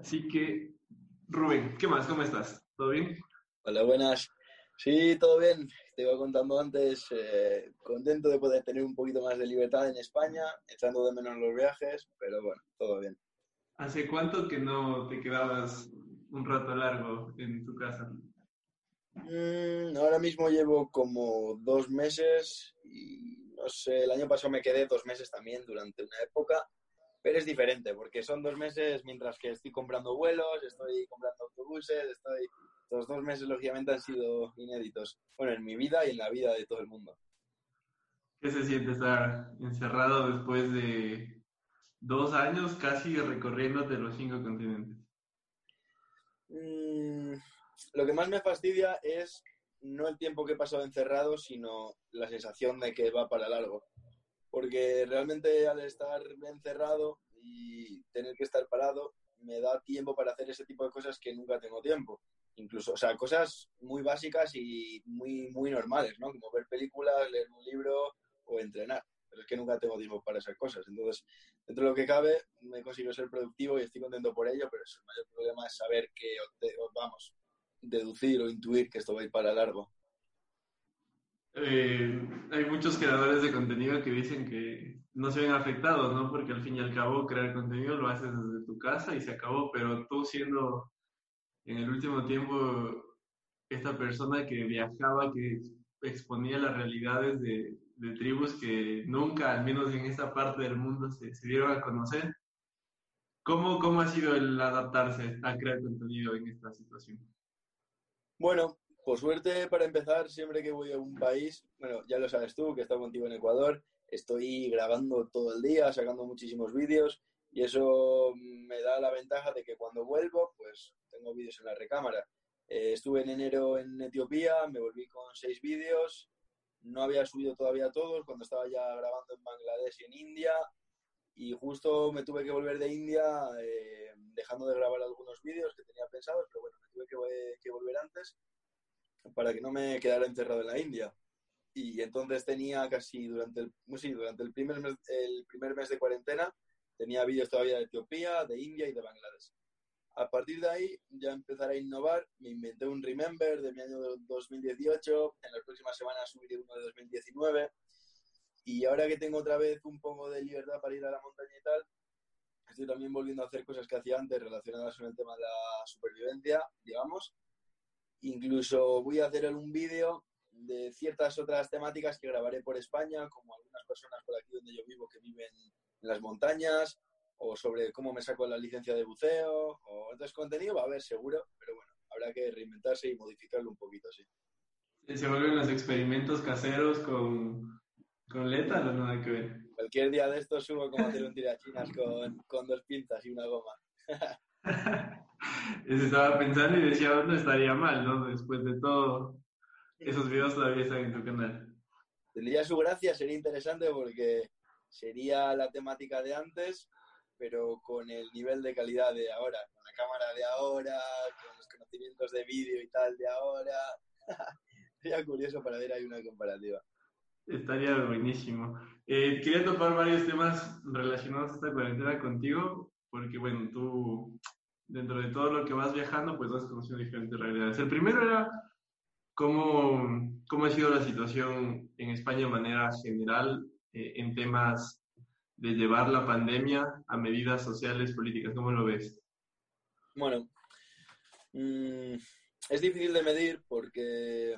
Así que, Rubén, ¿qué más? ¿Cómo estás? ¿Todo bien? Hola, buenas. Sí, todo bien. Te iba contando antes, eh, contento de poder tener un poquito más de libertad en España, echando de menos los viajes, pero bueno, todo bien. ¿Hace cuánto que no te quedabas un rato largo en tu casa? Mm, ahora mismo llevo como dos meses y no sé, el año pasado me quedé dos meses también durante una época, pero es diferente porque son dos meses mientras que estoy comprando vuelos, estoy comprando autobuses, estoy... Estos dos meses lógicamente han sido inéditos, bueno, en mi vida y en la vida de todo el mundo. ¿Qué se siente estar encerrado después de dos años casi recorriéndote los cinco continentes? Mm, lo que más me fastidia es no el tiempo que he pasado encerrado, sino la sensación de que va para largo. Porque realmente al estar encerrado y tener que estar parado, me da tiempo para hacer ese tipo de cosas que nunca tengo tiempo. Incluso, o sea, cosas muy básicas y muy, muy normales, ¿no? Como ver películas, leer un libro o entrenar. Pero es que nunca tengo tiempo para esas cosas. Entonces, dentro de lo que cabe, me consigo ser productivo y estoy contento por ello, pero el mayor problema es saber que, vamos, deducir o intuir que esto va a ir para largo? Eh, hay muchos creadores de contenido que dicen que no se ven afectados, ¿no? Porque al fin y al cabo crear contenido lo haces desde tu casa y se acabó, pero tú siendo en el último tiempo esta persona que viajaba, que exponía las realidades de, tribus que nunca, al menos en esta parte del mundo, se, se dieron a conocer. ¿Cómo, ¿Cómo ha sido el adaptarse a crear contenido en esta situación? Bueno, por suerte, para empezar, siempre que voy a un país, bueno, ya lo sabes tú, que he estado contigo en Ecuador, estoy grabando todo el día, sacando muchísimos vídeos y eso me da la ventaja de que cuando vuelvo, pues tengo vídeos en la recámara. Eh, estuve en enero en Etiopía, me volví con seis vídeos, no había subido todavía todos cuando estaba ya grabando en Bangladesh y en India y justo me tuve que volver de India eh, dejando de grabar algunos vídeos que tenía pensados, pero bueno, me tuve que, volver antes para que no me quedara encerrado en la India. Y entonces tenía casi durante el, sí, durante el, primer, mes, el primer mes de cuarentena, tenía vídeos todavía de Etiopía, de India y de Bangladesh. A partir de ahí ya empezaré a innovar, me inventé un Remember de mi año 2018, en las próximas semanas subiré uno de 2019 y ahora que tengo otra vez un poco de libertad para ir a la montaña y tal, estoy también volviendo a hacer cosas que hacía antes relacionadas con el tema de la supervivencia, digamos. Incluso voy a hacer un vídeo de ciertas otras temáticas que grabaré por España, como algunas personas por aquí donde yo vivo que viven en las montañas, o sobre cómo me saco la licencia de buceo, o entonces contenido va a haber seguro, pero bueno, habrá que reinventarse y modificarlo un poquito, sí. Se vuelven los experimentos caseros con, con Leta no nada que ver. Cualquier día de estos subo como hacer un tirachinas con, con dos pinzas y una goma. Eso estaba pensando y decía, no estaría mal, ¿no? Después de todo, esos videos todavía están en tu canal. Tendría su gracia, sería interesante porque sería la temática de antes, pero con el nivel de calidad de ahora, con la cámara de ahora, con los conocimientos de vídeo y tal de ahora. sería curioso para ver ahí una comparativa. Estaría buenísimo. Eh, quería topar varios temas relacionados a esta cuarentena contigo, porque bueno, tú dentro de todo lo que vas viajando, pues vas conociendo diferentes realidades. El primero era cómo, cómo ha sido la situación en España de manera general eh, en temas de llevar la pandemia a medidas sociales, políticas. ¿Cómo lo ves? Bueno, mm, es difícil de medir porque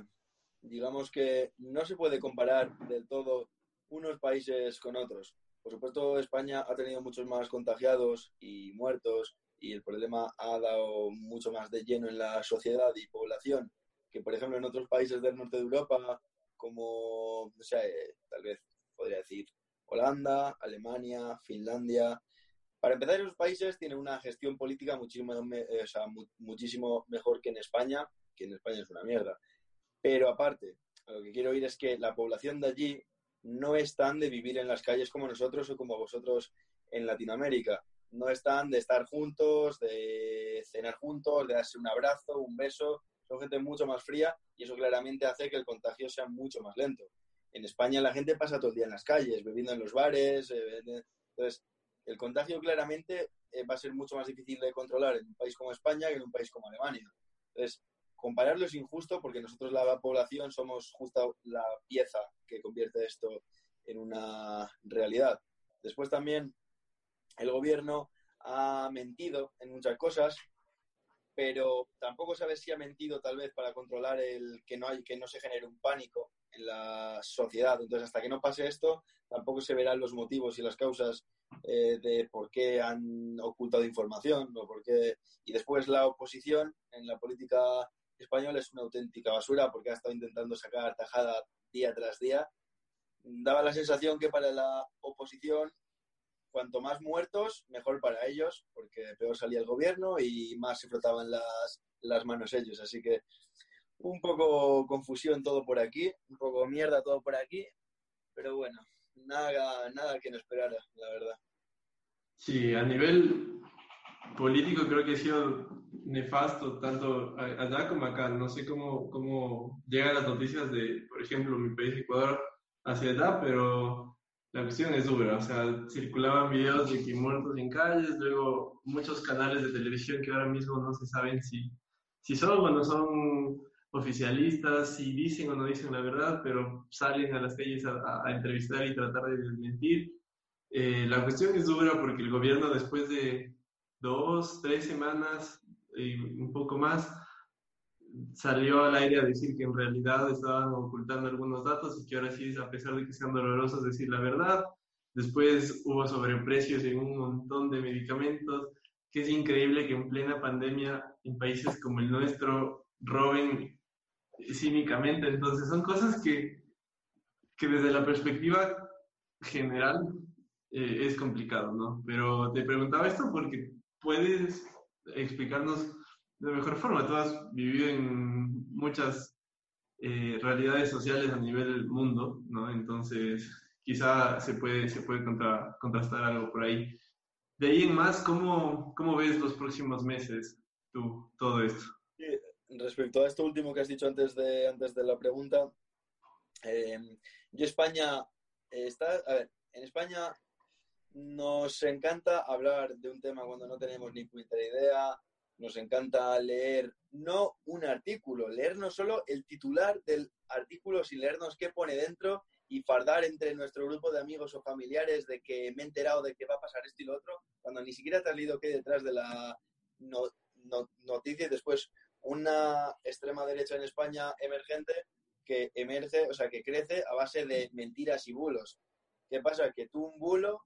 digamos que no se puede comparar del todo unos países con otros. Por supuesto, España ha tenido muchos más contagiados y muertos y el problema ha dado mucho más de lleno en la sociedad y población que, por ejemplo, en otros países del norte de Europa, como, no sé, tal vez podría decir Holanda, Alemania, Finlandia. Para empezar, esos países tienen una gestión política muchísimo, o sea, muchísimo mejor que en España, que en España es una mierda. Pero aparte, lo que quiero oír es que la población de allí no están de vivir en las calles como nosotros o como vosotros en Latinoamérica. No están de estar juntos, de cenar juntos, de darse un abrazo, un beso. Son gente mucho más fría y eso claramente hace que el contagio sea mucho más lento. En España la gente pasa todo el día en las calles, bebiendo en los bares. Eh, entonces, el contagio claramente eh, va a ser mucho más difícil de controlar en un país como España que en un país como Alemania. Entonces, compararlo es injusto porque nosotros la población somos justo la pieza que convierte esto en una realidad. Después también el gobierno ha mentido en muchas cosas, pero tampoco sabes si ha mentido tal vez para controlar el que no hay que no se genere un pánico en la sociedad. Entonces, hasta que no pase esto, tampoco se verán los motivos y las causas eh, de por qué han ocultado información o por qué... Y después la oposición en la política española es una auténtica basura porque ha estado intentando sacar tajada día tras día. Daba la sensación que para la oposición, cuanto más muertos, mejor para ellos, porque peor salía el gobierno y más se frotaban las, las manos ellos. Así que un poco confusión todo por aquí, un poco mierda todo por aquí, pero bueno, nada, nada que no esperara, la verdad. Sí, a nivel político creo que ha sido nefasto tanto allá como acá. No sé cómo, cómo llegan las noticias de, por ejemplo, mi país, Ecuador, hacia allá, pero la cuestión es dura. O sea, circulaban videos de que muertos en calles, luego muchos canales de televisión que ahora mismo no se saben si, si son o no son oficialistas, si dicen o no dicen la verdad, pero salen a las calles a, entrevistar y tratar de desmentir. Eh, la cuestión es dura porque el gobierno después de dos, tres semanas y un poco más, salió al aire a decir que en realidad estaban ocultando algunos datos y que ahora sí, a pesar de que sean dolorosos, decir la verdad. Después hubo sobreprecios en un montón de medicamentos, que es increíble que en plena pandemia en países como el nuestro roben cínicamente. Entonces son cosas que, que desde la perspectiva general eh, es complicado, ¿no? Pero te preguntaba esto porque puedes explicarnos de mejor forma. Tú has vivido en muchas eh, realidades sociales a nivel mundo, ¿no? Entonces quizá se puede, se puede contrastar algo por ahí. De ahí en más, ¿cómo, ¿cómo ves los próximos meses tú todo esto? respecto a esto último que has dicho antes de, antes de la pregunta, eh, yo España, eh, está, a ver, en España nos encanta hablar de un tema cuando no tenemos ni puta idea, nos encanta leer no un artículo, leer no solo el titular del artículo sin leernos qué pone dentro y fardar entre nuestro grupo de amigos o familiares de que me he enterado de que va a pasar esto y lo otro, cuando ni siquiera te has leído qué hay detrás de la noticia y después una extrema derecha en España emergente que emerge, o sea, que crece a base de mentiras y bulos. ¿Qué pasa? Que tú un bulo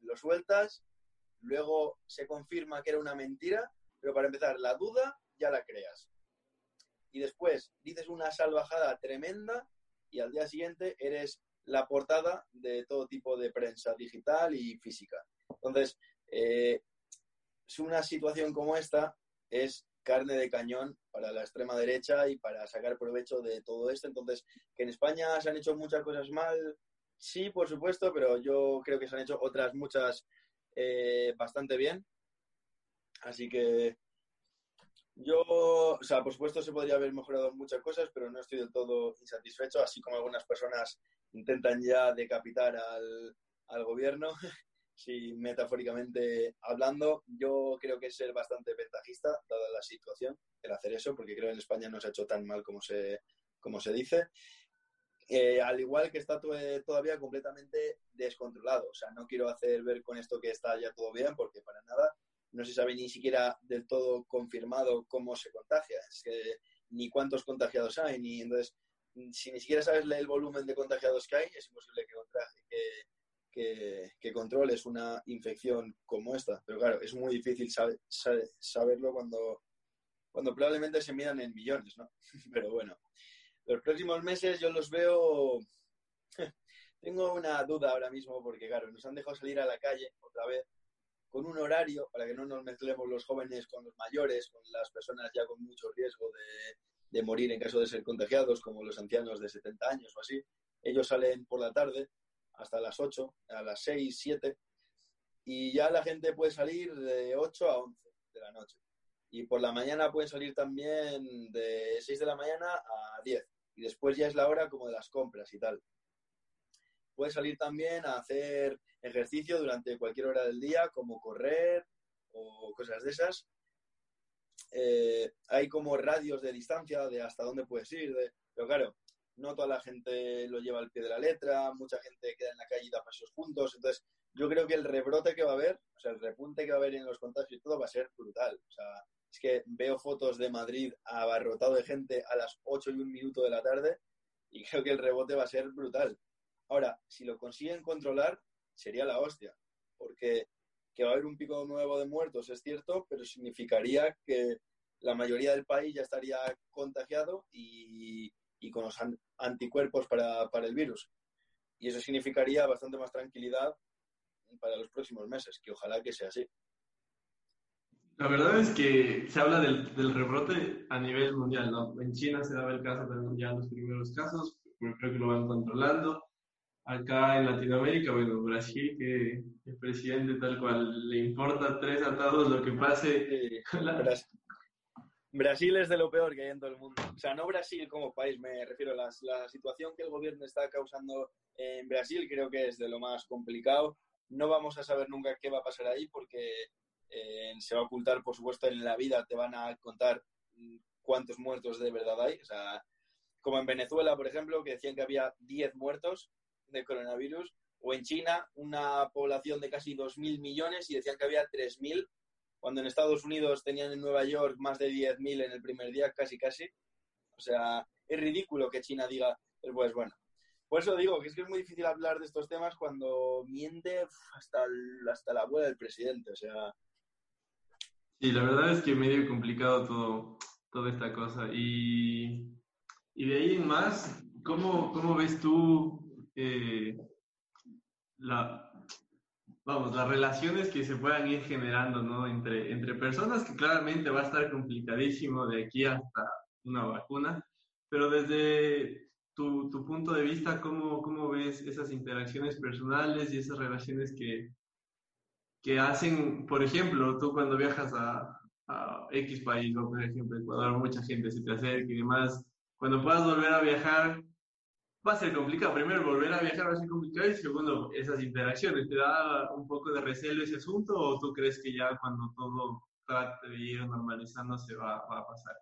lo sueltas, luego se confirma que era una mentira, pero para empezar, la duda ya la creas. Y después dices una salvajada tremenda y al día siguiente eres la portada de todo tipo de prensa digital y física. Entonces, eh, una situación como esta es carne de cañón para la extrema derecha y para sacar provecho de todo esto. Entonces, que en España se han hecho muchas cosas mal, sí, por supuesto, pero yo creo que se han hecho otras muchas eh, bastante bien. Así que yo, o sea, por supuesto se podría haber mejorado muchas cosas, pero no estoy del todo insatisfecho, así como algunas personas intentan ya decapitar al, al gobierno. si metafóricamente hablando, yo creo que es ser bastante ventajista, dada la situación, el hacer eso, porque creo que en España no se ha hecho tan mal como se, como se dice. Eh, al igual que está todavía completamente descontrolado. O sea, no quiero hacer ver con esto que está ya todo bien, porque para nada no se sabe ni siquiera del todo confirmado cómo se contagia, es que ni cuántos contagiados hay, ni entonces, si ni siquiera sabes el volumen de contagiados que hay, es imposible que, que que, controles una infección como esta. Pero claro, es muy difícil saberlo cuando, cuando probablemente se midan en millones, ¿no? Pero bueno, los próximos meses yo los veo... Tengo una duda ahora mismo porque, claro, nos han dejado salir a la calle otra vez con un horario para que no nos mezclemos los jóvenes con los mayores, con las personas ya con mucho riesgo de, morir en caso de ser contagiados, como los ancianos de 70 años o así. Ellos salen por la tarde hasta las 8, a las 6, 7, y ya la gente puede salir de 8 a 11 de la noche. Y por la mañana pueden salir también de 6 de la mañana a 10. Y después ya es la hora como de las compras y tal. Puedes salir también a hacer ejercicio durante cualquier hora del día, como correr, cosas de esas. Eh, hay como radios de distancia de hasta dónde puedes ir, pero claro, no toda la gente lo lleva al pie de la letra, mucha gente queda en la calle y da pasos juntos, entonces yo creo que el rebrote que va a haber, o sea, el repunte que va a haber en los contagios y todo va a ser brutal. O sea, es que veo fotos de Madrid abarrotado de gente a las 8 y un minuto de la tarde y creo que el rebote va a ser brutal. Ahora, si lo consiguen controlar, sería la hostia, porque que va a haber un pico nuevo de muertos, es cierto, pero significaría que la mayoría del país ya estaría contagiado y, con los anticuerpos para, para el virus. Y eso significaría bastante más tranquilidad para los próximos meses, que ojalá que sea así. La verdad es que se habla del, del, rebrote a nivel mundial, ¿no? En China se daba el caso también ya los primeros casos, pero creo que lo van controlando. Acá en Latinoamérica, bueno, Brasil, que el presidente tal cual le importa tres atados lo que pase. Brasil es de lo peor que hay en todo el mundo. O sea, no Brasil como país, me refiero a la, la situación que el gobierno está causando en Brasil, creo que es de lo más complicado. No vamos a saber nunca qué va a pasar ahí porque eh, se va a ocultar, por supuesto, en la vida te van a contar cuántos muertos de verdad hay. O sea, como en Venezuela, por ejemplo, que decían que había 10 muertos de coronavirus, o en China, una población de casi 2.000 millones y decían que había 3.000, cuando en Estados Unidos tenían en Nueva York más de 10.000 en el primer día, casi casi. O sea, es ridículo que China diga, pues bueno, por eso digo que es que es muy difícil hablar de estos temas cuando miente hasta, hasta la abuela del presidente. O sea. Sí, la verdad es que medio complicado todo, toda esta cosa. Y, y de ahí en más, ¿cómo, cómo ves tú eh, la, vamos, las relaciones que se puedan ir generando ¿no? entre, entre personas que claramente va a estar complicadísimo de aquí hasta una vacuna, pero desde tu, tu punto de vista, ¿cómo, ¿cómo, ves esas interacciones personales y esas relaciones que, que hacen, por ejemplo, tú cuando viajas a, a X país, por ejemplo Ecuador, mucha gente se te acerca y demás, cuando puedas volver a viajar, va a ser complicado. Primero, volver a viajar va a ser complicado y segundo, esas interacciones. ¿Te da un poco de recelo ese asunto o tú crees que ya cuando todo trate de ir normalizándose va, va a pasar?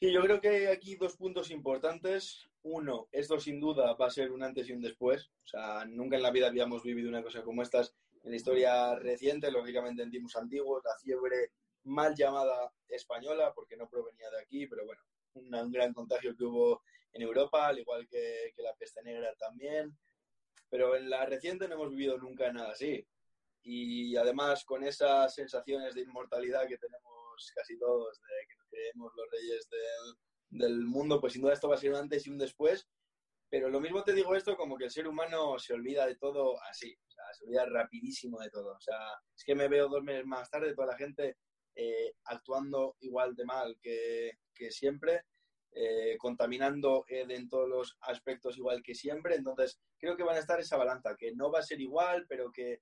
Sí, yo creo que hay aquí dos puntos importantes. Uno, esto sin duda va a ser un antes y un después. O sea, nunca en la vida habíamos vivido una cosa como estas en la historia reciente, lógicamente en antiguos, la fiebre mal llamada española, porque no provenía de aquí, pero bueno, un gran contagio que hubo en Europa, al igual que, que la peste negra también. Pero en la reciente no hemos vivido nunca nada así. Y además con esas sensaciones de inmortalidad que tenemos casi todos, de que creemos los reyes del, del, mundo, pues sin duda esto va a ser un antes y un después. Pero lo mismo te digo esto como que el ser humano se olvida de todo así, o sea, se olvida rapidísimo de todo. O sea, es que me veo dos meses más tarde toda la gente eh, actuando igual de mal que, que siempre, eh, contaminando eh, en todos los aspectos igual que siempre. Entonces, creo que van a estar esa balanza, que no va a ser igual, pero que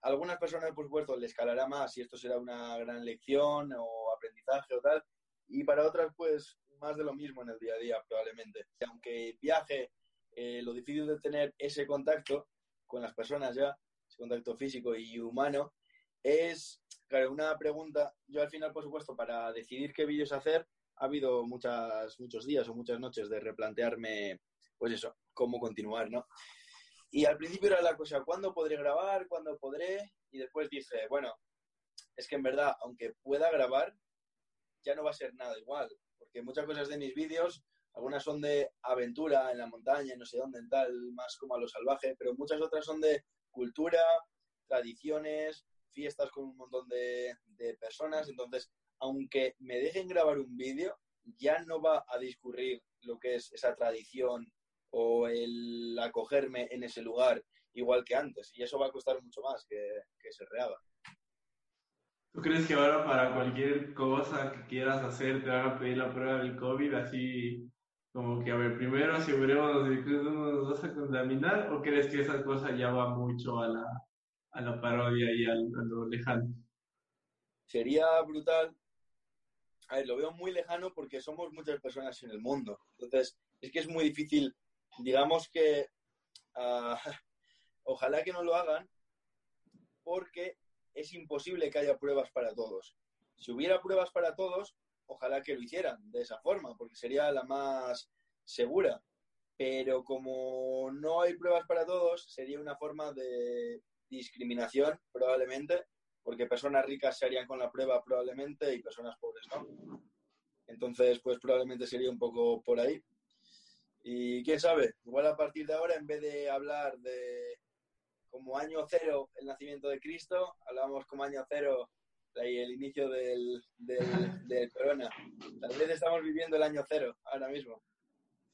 a algunas personas, por supuesto, les calará más y esto será una gran lección o aprendizaje o tal, y para otras, pues más de lo mismo en el día a día, probablemente. Aunque viaje, eh, lo difícil de tener ese contacto con las personas ya, ese contacto físico y humano, es, claro, una pregunta. Yo al final, por supuesto, para decidir qué vídeos hacer, ha habido muchas, muchos días o muchas noches de replantearme, pues eso, cómo continuar, ¿no? Y al principio era la cosa, ¿cuándo podré grabar? ¿Cuándo podré? Y después dije, bueno, es que en verdad, aunque pueda grabar, ya no va a ser nada igual, porque muchas cosas de mis vídeos, algunas son de aventura en la montaña, no sé dónde, en tal, más como a lo salvaje, pero muchas otras son de cultura, tradiciones, fiestas con un montón de, de personas, entonces, aunque me dejen grabar un vídeo, ya no va a discurrir lo que es esa tradición o el acogerme en ese lugar igual que antes. Y eso va a costar mucho más que, que se rehaga. ¿Tú crees que ahora para cualquier cosa que quieras hacer te van a pedir la prueba del COVID así como que, a ver, primero asegurémonos de que no nos vas a contaminar o crees que esa cosa ya va mucho a la, a la parodia y a, a lo lejano? Sería brutal. A ver, lo veo muy lejano porque somos muchas personas en el mundo. Entonces, es que es muy difícil digamos que uh, ojalá que no lo hagan porque es imposible que haya pruebas para todos. Si hubiera pruebas para todos, ojalá que lo hicieran de esa forma, porque sería la más segura. Pero como no hay pruebas para todos, sería una forma de discriminación, probablemente, porque personas ricas se harían con la prueba probablemente y personas pobres no. Entonces, pues probablemente sería un poco por ahí. Y quién sabe, igual a partir de ahora, en vez de hablar de como año cero el nacimiento de Cristo, hablamos como año cero el inicio del, del, corona. Tal vez estamos viviendo el año cero ahora mismo.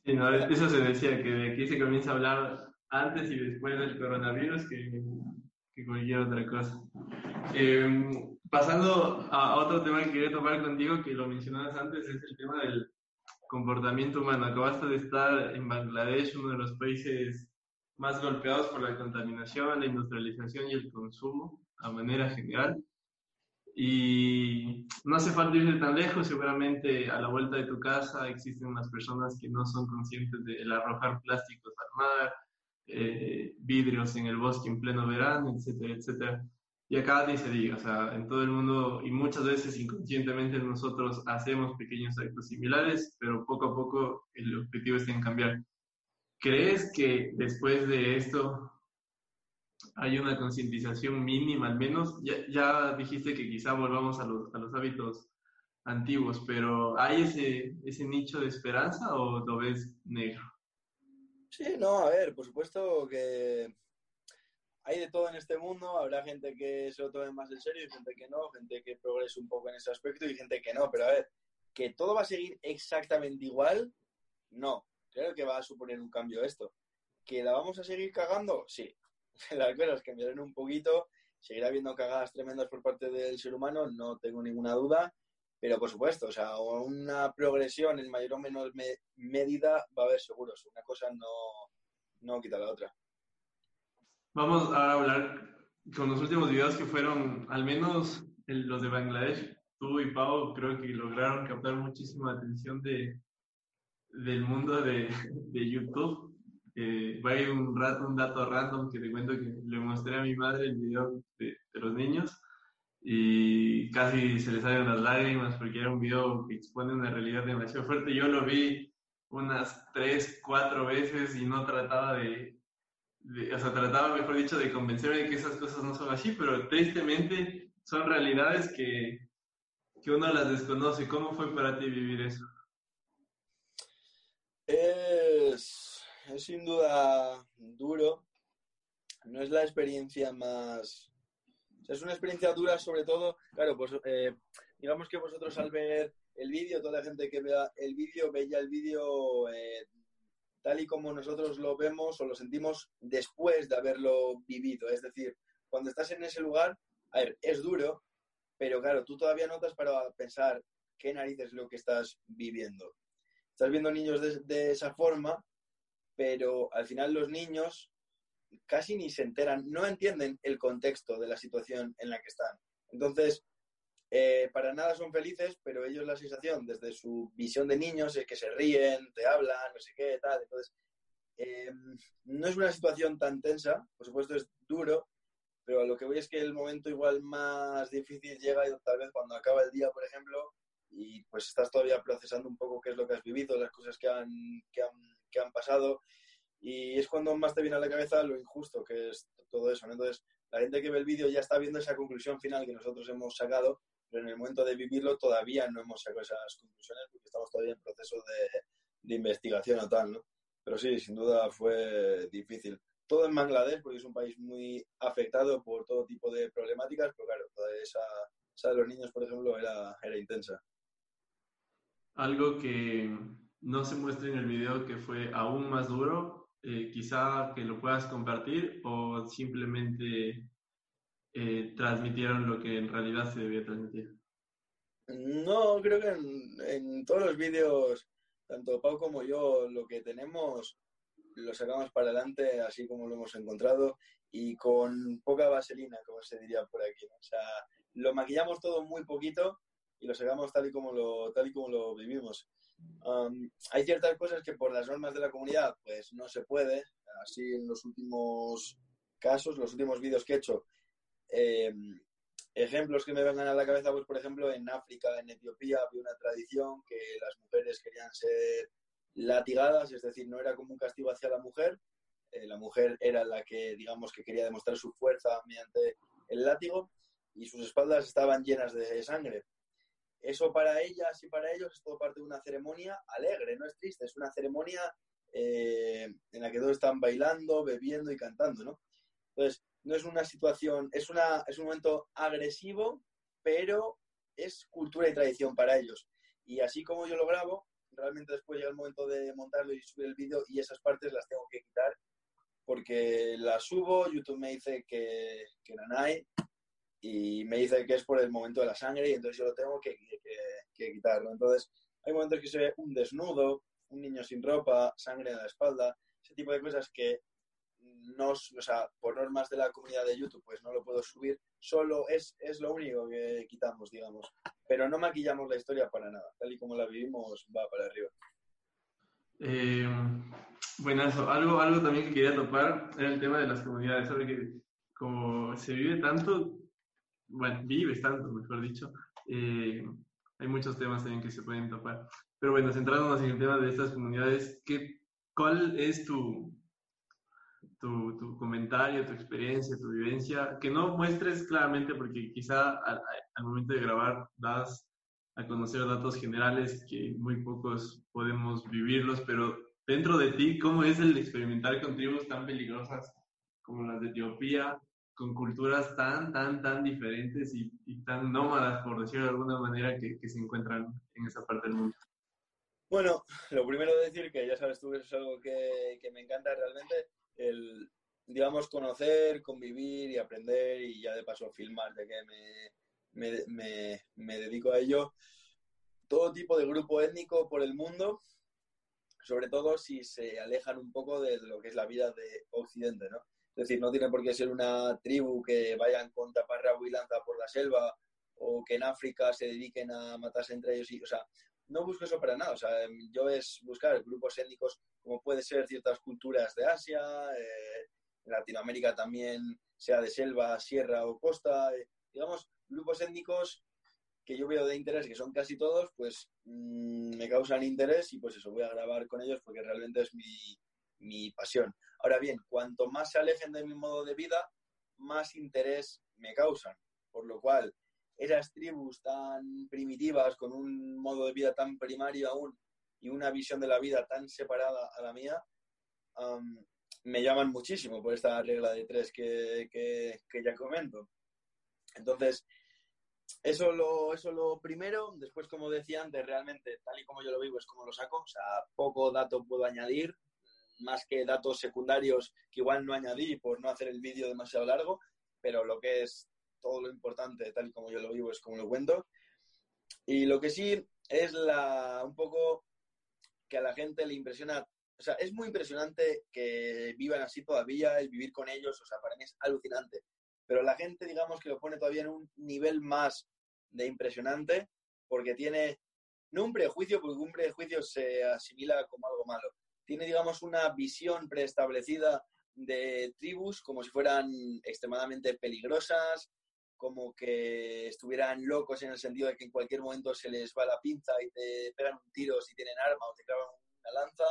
Sí, no, eso se decía, que de aquí se comienza a hablar antes y después del coronavirus que, que cualquier otra cosa. Em, pasando a otro tema que quería tomar contigo, que lo mencionabas antes, es el tema del comportamiento humano. Acabaste de estar en Bangladesh, uno de los países más golpeados por la contaminación, la industrialización y el consumo a manera general. Y no hace falta irse tan lejos, seguramente a la vuelta de tu casa existen unas personas que no son conscientes del arrojar plásticos al mar, eh, vidrios en el bosque en pleno verano, etcétera, etcétera. Y acá ni se diga, o sea, en todo el mundo y muchas veces inconscientemente nosotros hacemos pequeños actos similares, pero poco a poco el objetivo es en cambiar. ¿Crees que después de esto hay una concientización mínima, al menos. Ya, dijiste que quizá volvamos a los, a los hábitos antiguos, pero ¿hay ese, ese nicho de esperanza o lo ves negro? Sí, no, a ver, por supuesto que hay de todo en este mundo, habrá gente que se lo tome más en serio y gente que no, gente que progrese un poco en ese aspecto y gente que no, pero a ver, que todo va a seguir exactamente igual, no, creo que va a suponer un cambio esto. ¿Que la vamos a seguir cagando? Sí, las cosas cambiarán un poquito, seguirá habiendo cagadas tremendas por parte del ser humano, no tengo ninguna duda, pero por supuesto, o sea, una progresión en mayor o menor medida va a haber seguros, una cosa no, no quita la otra. Vamos a hablar con los últimos videos que fueron, al menos los de Bangladesh, tú y Pau creo que lograron captar muchísima atención de, del mundo de, de YouTube. Eh, a ir un, rato, un dato random que te cuento que le mostré a mi madre el video de, los niños y casi se le salen las lágrimas porque era un video que expone una realidad demasiado fuerte. Yo lo vi unas tres, cuatro veces y no trataba de, o sea, trataba, mejor dicho, de convencerme de que esas cosas no son así, pero tristemente son realidades que, que uno las desconoce. ¿Cómo fue para ti vivir eso? Es es sin duda duro. No es la experiencia más... es una experiencia dura sobre todo, claro, pues eh, digamos que vosotros al ver el vídeo, toda la gente que vea el vídeo, veía el vídeo eh, tal y como nosotros lo vemos o lo sentimos después de haberlo vivido. Es decir, cuando estás en ese lugar, a ver, es duro, pero claro, tú todavía notas para pensar qué narices es lo que estás viviendo. Estás viendo niños de esa forma pero al final los niños casi ni se enteran, no entienden el contexto de la situación en la que están. Entonces, eh, para nada son felices, pero ellos la sensación desde su visión de niños es que se ríen, te hablan, no sé qué, tal. Entonces, eh, no es una situación tan tensa, por supuesto es duro, pero lo que voy es que el momento igual más difícil llega tal vez cuando acaba el día, por ejemplo, y pues estás todavía procesando un poco qué es lo que has vivido, las cosas que han que han pasado y es cuando más te viene a la cabeza lo injusto que es todo eso. Entonces, la gente que ve el vídeo ya está viendo esa conclusión final que nosotros hemos sacado, pero en el momento de vivirlo todavía no hemos sacado esas conclusiones porque estamos todavía en proceso de, de investigación o tal, ¿no? Pero sí, sin duda fue difícil. Todo en Bangladesh, porque es un país muy afectado por todo tipo de problemáticas, pero claro, toda esa, esa de los niños, por ejemplo, era, era intensa. Algo que no se muestra en el video que fue aún más duro, eh, quizá que lo puedas compartir o simplemente eh, transmitieron lo que en realidad se debía transmitir. No, creo que en, todos los vídeos, tanto Pau como yo, lo que tenemos lo sacamos para adelante así como lo hemos encontrado y con poca vaselina, como se diría por aquí. O sea, lo maquillamos todo muy poquito y lo sacamos tal y como lo, tal y como lo vivimos. Um, hay ciertas cosas que por las normas de la comunidad pues no se puede. Así en los últimos casos, los últimos vídeos que he hecho, eh, ejemplos que me vengan a la cabeza, pues por ejemplo, en África, en Etiopía, había una tradición que las mujeres querían ser latigadas, es decir, no era como un castigo hacia la mujer, eh, la mujer era la que, digamos, que quería demostrar su fuerza mediante el látigo y sus espaldas estaban llenas de sangre. Eso para ellas y para ellos es todo parte de una ceremonia alegre, no es triste, es una ceremonia eh, en la que todos están bailando, bebiendo y cantando, ¿no? Entonces, no es una situación, es, una, es un momento agresivo, pero es cultura y tradición para ellos. Y así como yo lo grabo, realmente después llega el momento de montarlo y subir el vídeo y esas partes las tengo que quitar porque las subo, YouTube me dice que, que hay y me dice que es por el momento de la sangre y entonces yo lo tengo que, que, quitarlo. Entonces hay momentos que se ve un desnudo, un niño sin ropa, sangre en la espalda, ese tipo de cosas que no, o sea, por normas de la comunidad de YouTube, pues no lo puedo subir. Solo es, es lo único que quitamos, digamos. Pero no maquillamos la historia para nada. Tal y como la vivimos, va para arriba. Eh, bueno, algo, algo también que quería topar era el tema de las comunidades. Sabe que como se vive tanto, bueno, vives tanto, mejor dicho, eh, hay muchos temas también que se pueden topar. Pero bueno, centrándonos en el tema de estas comunidades, ¿qué, ¿cuál es tu, tu, tu, comentario, tu experiencia, tu vivencia? Que no muestres claramente porque quizá al, al momento de grabar das a conocer datos generales que muy pocos podemos vivirlos, pero dentro de ti, ¿cómo es el experimentar con tribus tan peligrosas como las de Etiopía, con culturas tan, tan, tan diferentes y, tan nómadas, por decirlo de alguna manera, que, se encuentran en esa parte del mundo? Bueno, lo primero de decir que ya sabes tú eso es algo que, que me encanta realmente, el, digamos, conocer, convivir y aprender y ya de paso filmar, de que me, me, me, dedico a ello, todo tipo de grupo étnico por el mundo, sobre todo si se alejan un poco de lo que es la vida de Occidente, ¿no? Es decir, no tiene por qué ser una tribu que vayan con taparrabo y lanza por la selva o que en África se dediquen a matarse entre ellos. O sea, no busco eso para nada. O sea, yo es buscar grupos étnicos como puede ser ciertas culturas de Asia, eh, Latinoamérica también, sea de selva, sierra o costa. Eh, digamos, grupos étnicos que yo veo de interés, que son casi todos, pues mm, me causan interés y pues eso, voy a grabar con ellos porque realmente es mi, mi pasión. Ahora bien, cuanto más se alejen de mi modo de vida, más interés me causan. Por lo cual, esas tribus tan primitivas, con un modo de vida tan primario aún y una visión de la vida tan separada a la mía, me llaman muchísimo por esta regla de tres que, que, que ya comento. Entonces, eso lo, eso lo primero. Después, como decía antes, realmente, tal y como yo lo vivo, es como lo saco. O sea, poco dato puedo añadir, más que datos secundarios que igual no añadí por no hacer el vídeo demasiado largo, pero lo que es todo lo importante, tal y como yo lo vivo, es como lo cuento. Y lo que sí es la, un poco que a la gente le impresiona, o sea, es muy impresionante que vivan así todavía, el vivir con ellos, o sea, para mí es alucinante pero la gente, digamos, que lo pone todavía en un nivel más de impresionante, porque tiene, no un prejuicio, porque un prejuicio se asimila como algo malo, tiene, digamos, una visión preestablecida de tribus como si fueran extremadamente peligrosas, como que estuvieran locos en el sentido de que en cualquier momento se les va la pinza y te pegan un tiro si tienen arma o te clavan una lanza.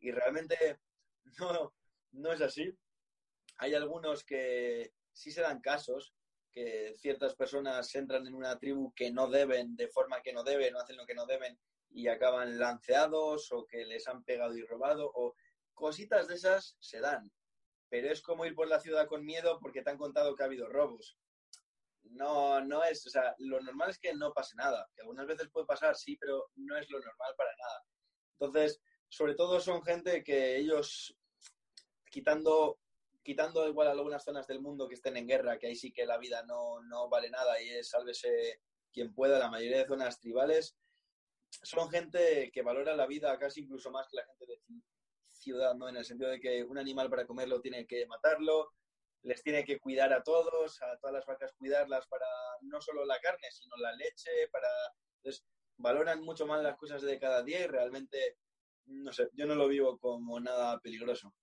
Y realmente no, no es así. Hay algunos que, sí se dan casos que ciertas personas entran en una tribu que no deben, de forma que no deben, o hacen lo que no deben y acaban lanceados o que les han pegado y robado o cositas de esas se dan. Pero es como ir por la ciudad con miedo porque te han contado que ha habido robos. No, no es, o sea, lo normal es que no pase nada, que algunas veces puede pasar, sí, pero no es lo normal para nada. Entonces, sobre todo son gente que ellos, quitando quitando igual algunas zonas del mundo que estén en guerra, que ahí sí que la vida no, no vale nada y es sálvese quien pueda, la mayoría de zonas tribales, son gente que valora la vida casi incluso más que la gente de ciudad, ¿no? En el sentido de que un animal para comerlo tiene que matarlo, les tiene que cuidar a todos, a todas las vacas cuidarlas para no solo la carne, sino la leche, para... Entonces, valoran mucho más las cosas de cada día y realmente, no sé, yo no lo vivo como nada peligroso.